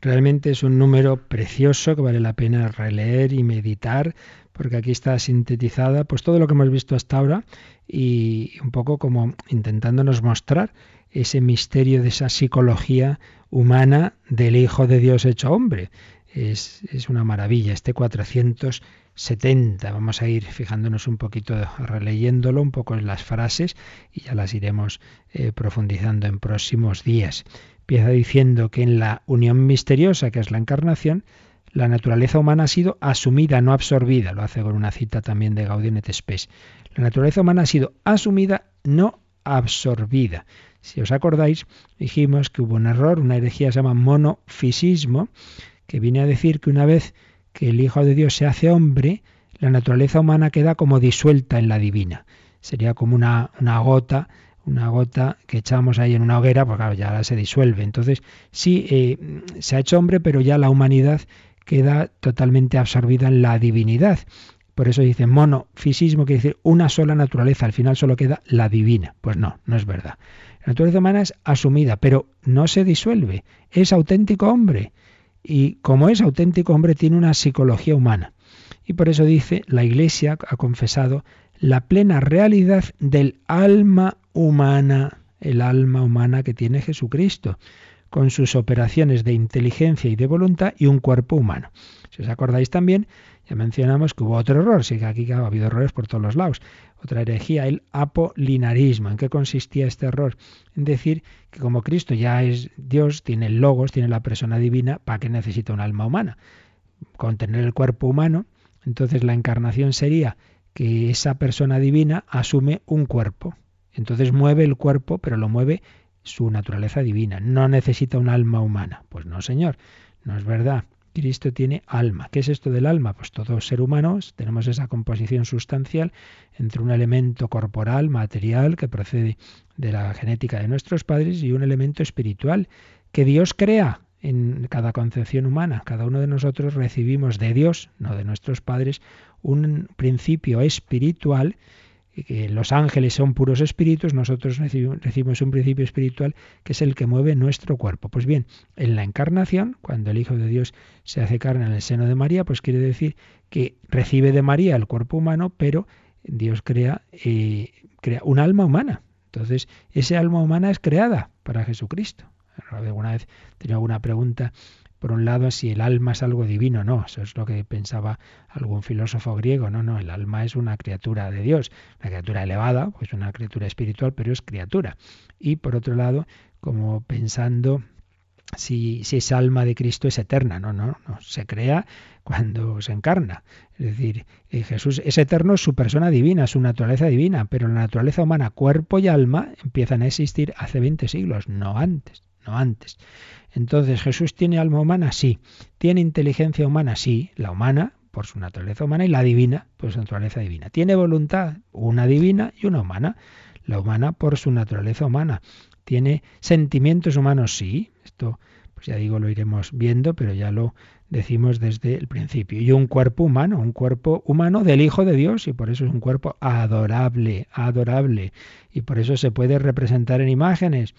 Realmente es un número precioso que vale la pena releer y meditar, porque aquí está sintetizada pues todo lo que hemos visto hasta ahora y un poco como intentándonos mostrar ese misterio de esa psicología humana del Hijo de Dios hecho hombre. Es, una maravilla. Este 470, vamos a ir fijándonos un poquito, releyéndolo un poco en las frases y ya las iremos eh, profundizando en próximos días. Empieza diciendo que en la unión misteriosa, que es la encarnación, la naturaleza humana ha sido asumida, no absorbida. Lo hace con una cita también de Gaudium et. La naturaleza humana ha sido asumida, no absorbida. Si os acordáis, dijimos que hubo un error, una herejía se llama monofisismo, que viene a decir que una vez que el Hijo de Dios se hace hombre, la naturaleza humana queda como disuelta en la divina. Sería como una, una gota, una gota que echamos ahí en una hoguera, porque claro, ya se disuelve. Entonces, sí, eh, se ha hecho hombre, pero ya la humanidad queda totalmente absorbida en la divinidad. Por eso dice monofisismo, que dice una sola naturaleza, al final solo queda la divina. Pues no, no es verdad. La naturaleza humana es asumida, pero no se disuelve. Es auténtico hombre. Y como es auténtico hombre, tiene una psicología humana. Y por eso dice, la Iglesia ha confesado la plena realidad del alma humana, el alma humana que tiene Jesucristo, con sus operaciones de inteligencia y de voluntad y un cuerpo humano. Si os acordáis también, mencionamos que hubo otro error, sí que aquí ha habido errores por todos los lados. Otra herejía, el apolinarismo. ¿En qué consistía este error? En decir que como Cristo ya es Dios, tiene el logos, tiene la persona divina, ¿para qué necesita un alma humana? Con tener el cuerpo humano, entonces la encarnación sería que esa persona divina asume un cuerpo. Entonces mueve el cuerpo, pero lo mueve su naturaleza divina. No necesita un alma humana. Pues no, Señor, no es verdad. Cristo tiene alma. ¿Qué es esto del alma? Pues todo ser humano tenemos esa composición sustancial entre un elemento corporal, material, que procede de la genética de nuestros padres, y un elemento espiritual que Dios crea en cada concepción humana. Cada uno de nosotros recibimos de Dios, no de nuestros padres, un principio espiritual que los ángeles son puros espíritus, nosotros recibimos un principio espiritual que es el que mueve nuestro cuerpo. Pues bien, en la encarnación, cuando el Hijo de Dios se hace carne en el seno de María, pues quiere decir que recibe de María el cuerpo humano, pero Dios crea, eh, crea un alma humana. Entonces, ese alma humana es creada para Jesucristo. Alguna vez tenía alguna pregunta por un lado, si el alma es algo divino, no, eso es lo que pensaba algún filósofo griego, no, no, el alma es una criatura de Dios, una criatura elevada, pues una criatura espiritual, pero es criatura. Y por otro lado, como pensando si, si esa alma de Cristo es eterna, no, no, no, se crea cuando se encarna. Es decir, eh, Jesús es eterno, su persona divina, su naturaleza divina, pero la naturaleza humana, cuerpo y alma, empiezan a existir hace 20 siglos, no antes no antes. Entonces, ¿Jesús tiene alma humana? Sí. ¿Tiene inteligencia humana? Sí. La humana, por su naturaleza humana, y la divina, por su naturaleza divina. ¿Tiene voluntad? Una divina y una humana. La humana por su naturaleza humana. ¿Tiene sentimientos humanos? Sí. Esto, pues ya digo, lo iremos viendo, pero ya lo decimos desde el principio. Y un cuerpo humano, un cuerpo humano del Hijo de Dios, y por eso es un cuerpo adorable, adorable. Y por eso se puede representar en imágenes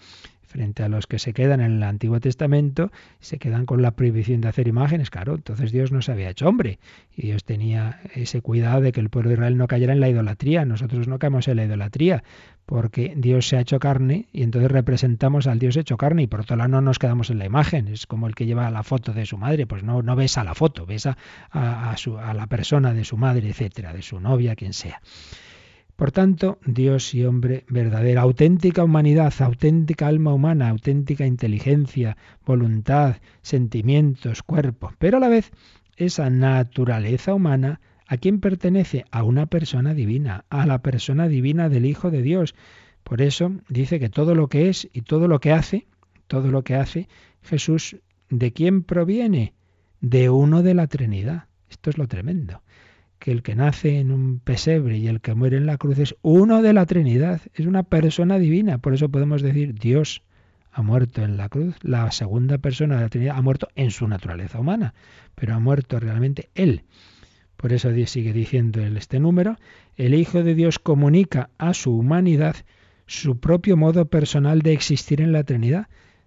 frente a los que se quedan en el Antiguo Testamento, se quedan con la prohibición de hacer imágenes. Claro, entonces Dios no se había hecho hombre y Dios tenía ese cuidado de que el pueblo de Israel no cayera en la idolatría. Nosotros no caemos en la idolatría porque Dios se ha hecho carne y entonces representamos al Dios hecho carne y por otro lado no nos quedamos en la imagen. Es como el que lleva la foto de su madre, pues no, no ves a la foto, ves a, a la persona de su madre, etcétera, de su novia, quien sea. Por tanto, Dios y hombre verdadera, auténtica humanidad, auténtica alma humana, auténtica inteligencia, voluntad, sentimientos, cuerpo, pero a la vez esa naturaleza humana a quien pertenece a una persona divina, a la persona divina del Hijo de Dios. Por eso dice que todo lo que es y todo lo que hace, todo lo que hace Jesús, ¿de quién proviene? De uno de la Trinidad. Esto es lo tremendo que el que nace en un pesebre y el que muere en la cruz es uno de la Trinidad, es una persona divina. Por eso podemos decir Dios ha muerto en la cruz, la segunda persona de la Trinidad ha muerto en su naturaleza humana, pero ha muerto realmente Él. Por eso sigue diciendo este número, el Hijo de Dios comunica a su humanidad su propio modo personal de existir en la Trinidad.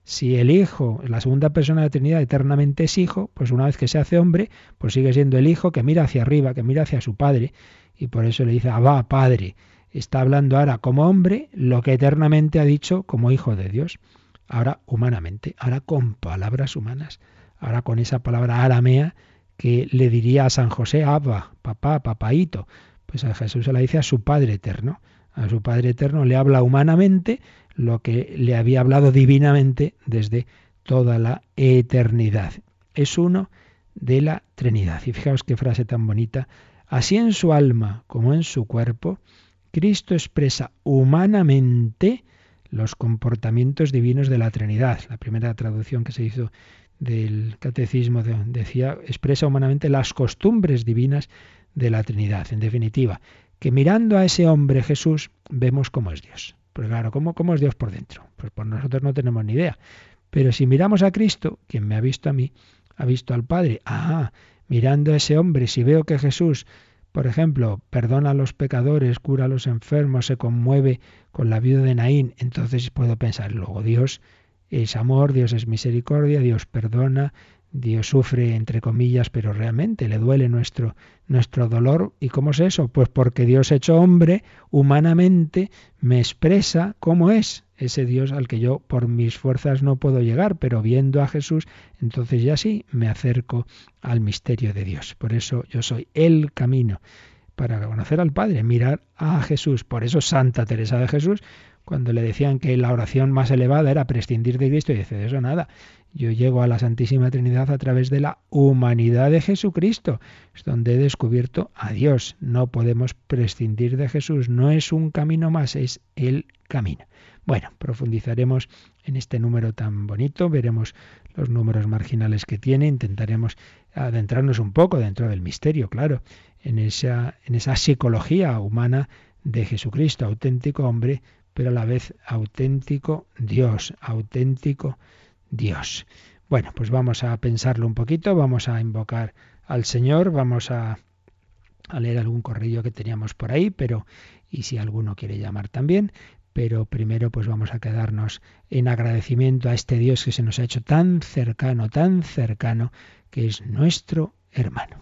Si el Hijo, la segunda persona de la Trinidad, eternamente es Hijo, pues una vez que se hace hombre, pues sigue siendo el Hijo que mira hacia arriba, que mira hacia su Padre, y por eso le dice, Abba, Padre. Está hablando ahora como hombre lo que eternamente ha dicho como Hijo de Dios. Ahora humanamente, ahora con palabras humanas, ahora con esa palabra aramea que le diría a San José, Abba, papá, papaito. Pues a Jesús se la dice a su Padre eterno. A su Padre eterno le habla humanamente lo que le había hablado divinamente desde toda la eternidad. Es uno de la Trinidad. Y fijaos qué frase tan bonita. Así en su alma como en su cuerpo, Cristo expresa humanamente los comportamientos divinos de la Trinidad. La primera traducción que se hizo del catecismo decía, expresa humanamente las costumbres divinas de la Trinidad. En definitiva, que mirando a ese hombre Jesús vemos cómo es Dios. Pues claro, ¿cómo, ¿cómo es Dios por dentro? Pues por nosotros no tenemos ni idea. Pero si miramos a Cristo, quien me ha visto a mí, ha visto al Padre. Ah, mirando a ese hombre, si veo que Jesús, por ejemplo, perdona a los pecadores, cura a los enfermos, se conmueve con la vida de Naín, entonces puedo pensar, luego Dios es amor, Dios es misericordia, Dios perdona, Dios sufre, entre comillas, pero realmente le duele nuestro, nuestro dolor. ¿Y cómo es eso? Pues porque Dios hecho hombre, humanamente, me expresa cómo es ese Dios al que yo por mis fuerzas no puedo llegar, pero viendo a Jesús, entonces ya sí me acerco al misterio de Dios. Por eso yo soy el camino para conocer al Padre, mirar a Jesús. Por eso Santa Teresa de Jesús, cuando le decían que la oración más elevada era prescindir de Cristo, y dice, de eso nada, yo llego a la Santísima Trinidad a través de la humanidad de Jesucristo. Es donde he descubierto a Dios. No podemos prescindir de Jesús. No es un camino más, es el camino. Bueno, profundizaremos en este número tan bonito, veremos los números marginales que tiene, intentaremos adentrarnos un poco dentro del misterio, claro, en esa, en esa psicología humana de Jesucristo, auténtico hombre, pero a la vez auténtico Dios, auténtico Dios. Bueno, pues vamos a pensarlo un poquito, vamos a invocar al Señor, vamos a a leer algún corrillo que teníamos por ahí, pero y si alguno quiere llamar también, pero primero pues vamos a quedarnos en agradecimiento a este Dios que se nos ha hecho tan cercano, tan cercano, que es nuestro hermano.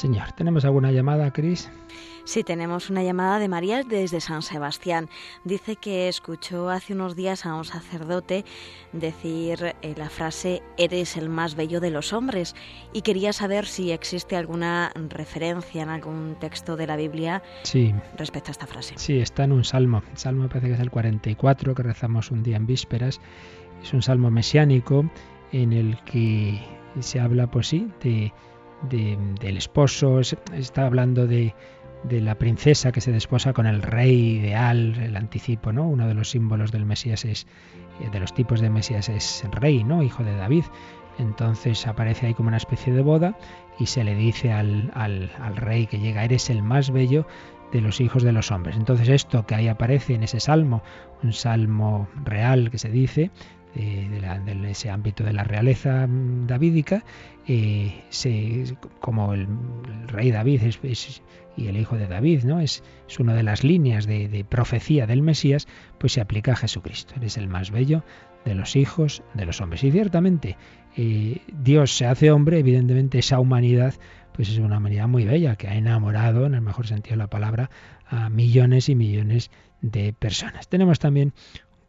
Señor. ¿Tenemos alguna llamada, Cris? Sí, tenemos una llamada de María desde San Sebastián. Dice que escuchó hace unos días a un sacerdote decir eh, la frase Eres el más bello de los hombres y quería saber si existe alguna referencia en algún texto de la Biblia sí. respecto a esta frase. Sí, está en un salmo. El salmo parece que es el 44 que rezamos un día en vísperas. Es un salmo mesiánico en el que se habla, pues sí, de del esposo, está hablando de, de la princesa que se desposa con el rey ideal, el anticipo, ¿no? Uno de los símbolos del Mesías es, eh, de los tipos de Mesías es rey, ¿no? Hijo de David. Entonces aparece ahí como una especie de boda y se le dice al, al, al rey que llega, eres el más bello de los hijos de los hombres. Entonces esto que ahí aparece en ese salmo, un salmo real que se dice, de, ese ámbito de la realeza mm, davídica, eh, como el, rey David es, y el hijo de David, ¿no? Es, una de las líneas de, profecía del Mesías, pues se aplica a Jesucristo. Eres el más bello de los hijos de los hombres. Y ciertamente eh, Dios se hace hombre, evidentemente esa humanidad pues es una humanidad muy bella que ha enamorado, en el mejor sentido de la palabra, a millones y millones de personas. Tenemos también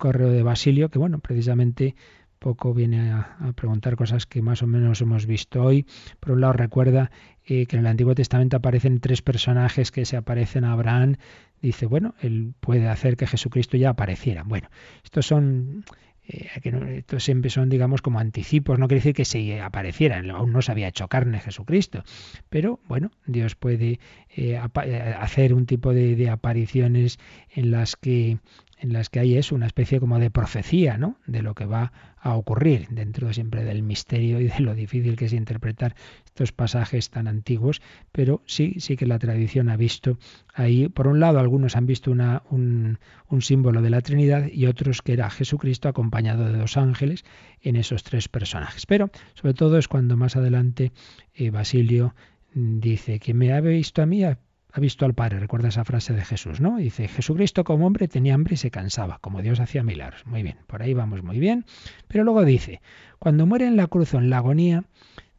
correo de Basilio, que bueno, precisamente poco viene a, preguntar cosas que más o menos hemos visto hoy. Por un lado recuerda eh, que en el Antiguo Testamento aparecen tres personajes que se aparecen a Abraham. Dice, bueno, él puede hacer que Jesucristo ya apareciera. Bueno, estos son eh, estos siempre son, digamos, como anticipos, no quiere decir que se apareciera, aún no se había hecho carne Jesucristo, pero bueno, Dios puede eh, hacer un tipo de, apariciones en las que en las que hay es una especie como de profecía, ¿no? De lo que va a ocurrir dentro siempre del misterio y de lo difícil que es interpretar estos pasajes tan antiguos, pero sí, sí que la tradición ha visto ahí, por un lado, algunos han visto una, un, un, símbolo de la Trinidad y otros que era Jesucristo acompañado de dos ángeles en esos tres personajes. Pero sobre todo es cuando más adelante eh, Basilio dice que me ha visto a mí ha visto al Padre. Recuerda esa frase de Jesús, ¿no? Dice, Jesucristo como hombre tenía hambre y se cansaba, como Dios hacía milagros. Muy bien, por ahí vamos muy bien. Pero luego dice, cuando muere en la cruz o en la agonía,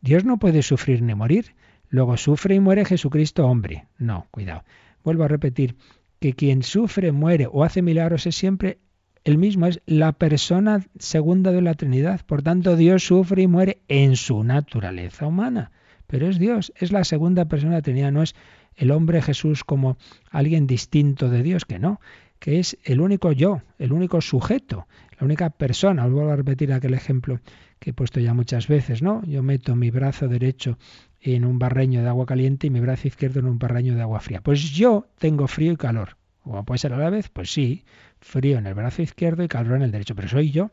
Dios no puede sufrir ni morir. Luego sufre y muere Jesucristo hombre. No, cuidado. Vuelvo a repetir que quien sufre, muere o hace milagros es siempre el mismo, es la persona segunda de la Trinidad. Por tanto, Dios sufre y muere en su naturaleza humana. Pero es Dios, es la segunda persona de la Trinidad, no es el hombre Jesús como alguien distinto de Dios, que no, que es el único yo, el único sujeto, la única persona. Os vuelvo a repetir aquel ejemplo que he puesto ya muchas veces, ¿no? Yo meto mi brazo derecho en un barreño de agua caliente y mi brazo izquierdo en un barreño de agua fría. Pues yo tengo frío y calor. ¿O puede ser a la vez? Pues sí, frío en el brazo izquierdo y calor en el derecho, pero soy yo.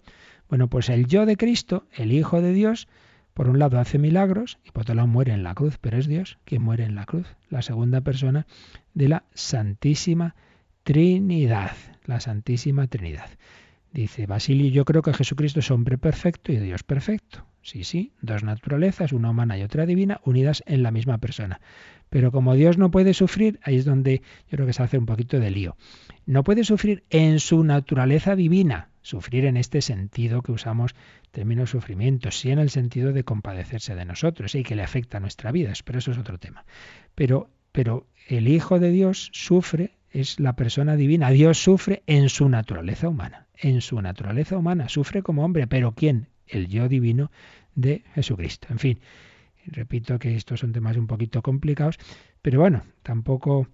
Bueno, pues el yo de Cristo, el Hijo de Dios, por un lado hace milagros lado muere en la cruz, pero es Dios quien muere en la cruz, la segunda persona de la Santísima Trinidad, la Santísima Trinidad. Dice Basilio, yo creo que Jesucristo es hombre perfecto y Dios perfecto. Sí, sí, dos naturalezas, una humana y otra divina, unidas en la misma persona. Pero como Dios no puede sufrir, ahí es donde yo creo que se hace un poquito de lío. No puede sufrir en su naturaleza divina, sufrir en este sentido que usamos término sufrimiento, sí en el sentido de compadecerse de nosotros y que le afecta a nuestra vida, pero eso es otro tema. Pero, pero el Hijo de Dios sufre, es la persona divina, Dios sufre en su naturaleza humana, en su naturaleza humana, sufre como hombre, pero ¿quién? El yo divino de Jesucristo. En fin, repito que estos son temas un poquito complicados, pero bueno, tampoco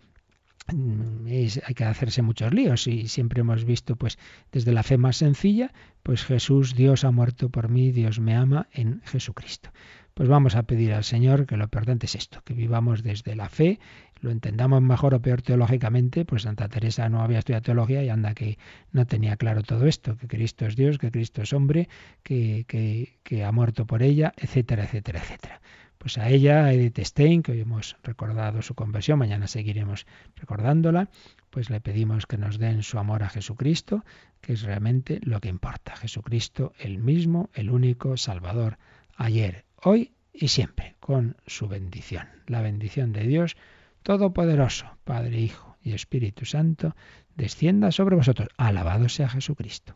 Mm, hay que hacerse muchos líos y siempre hemos visto pues desde la fe más sencilla pues Jesús Dios ha muerto por mí Dios me ama en Jesucristo. Pues vamos a pedir al Señor que lo importante es esto que vivamos desde la fe lo entendamos mejor o peor teológicamente pues Santa Teresa no había estudiado teología y anda que no tenía claro todo esto que Cristo es Dios que Cristo es hombre que, que, que ha muerto por ella etcétera etcétera etcétera pues a ella, a Edith Stein, que hoy hemos recordado su conversión, mañana seguiremos recordándola, pues le pedimos que nos den su amor a Jesucristo, que es realmente lo que importa. Jesucristo, el mismo, el único Salvador, ayer, hoy y siempre, con su bendición. La bendición de Dios Todopoderoso, Padre, Hijo y Espíritu Santo, descienda sobre vosotros. Alabado sea Jesucristo.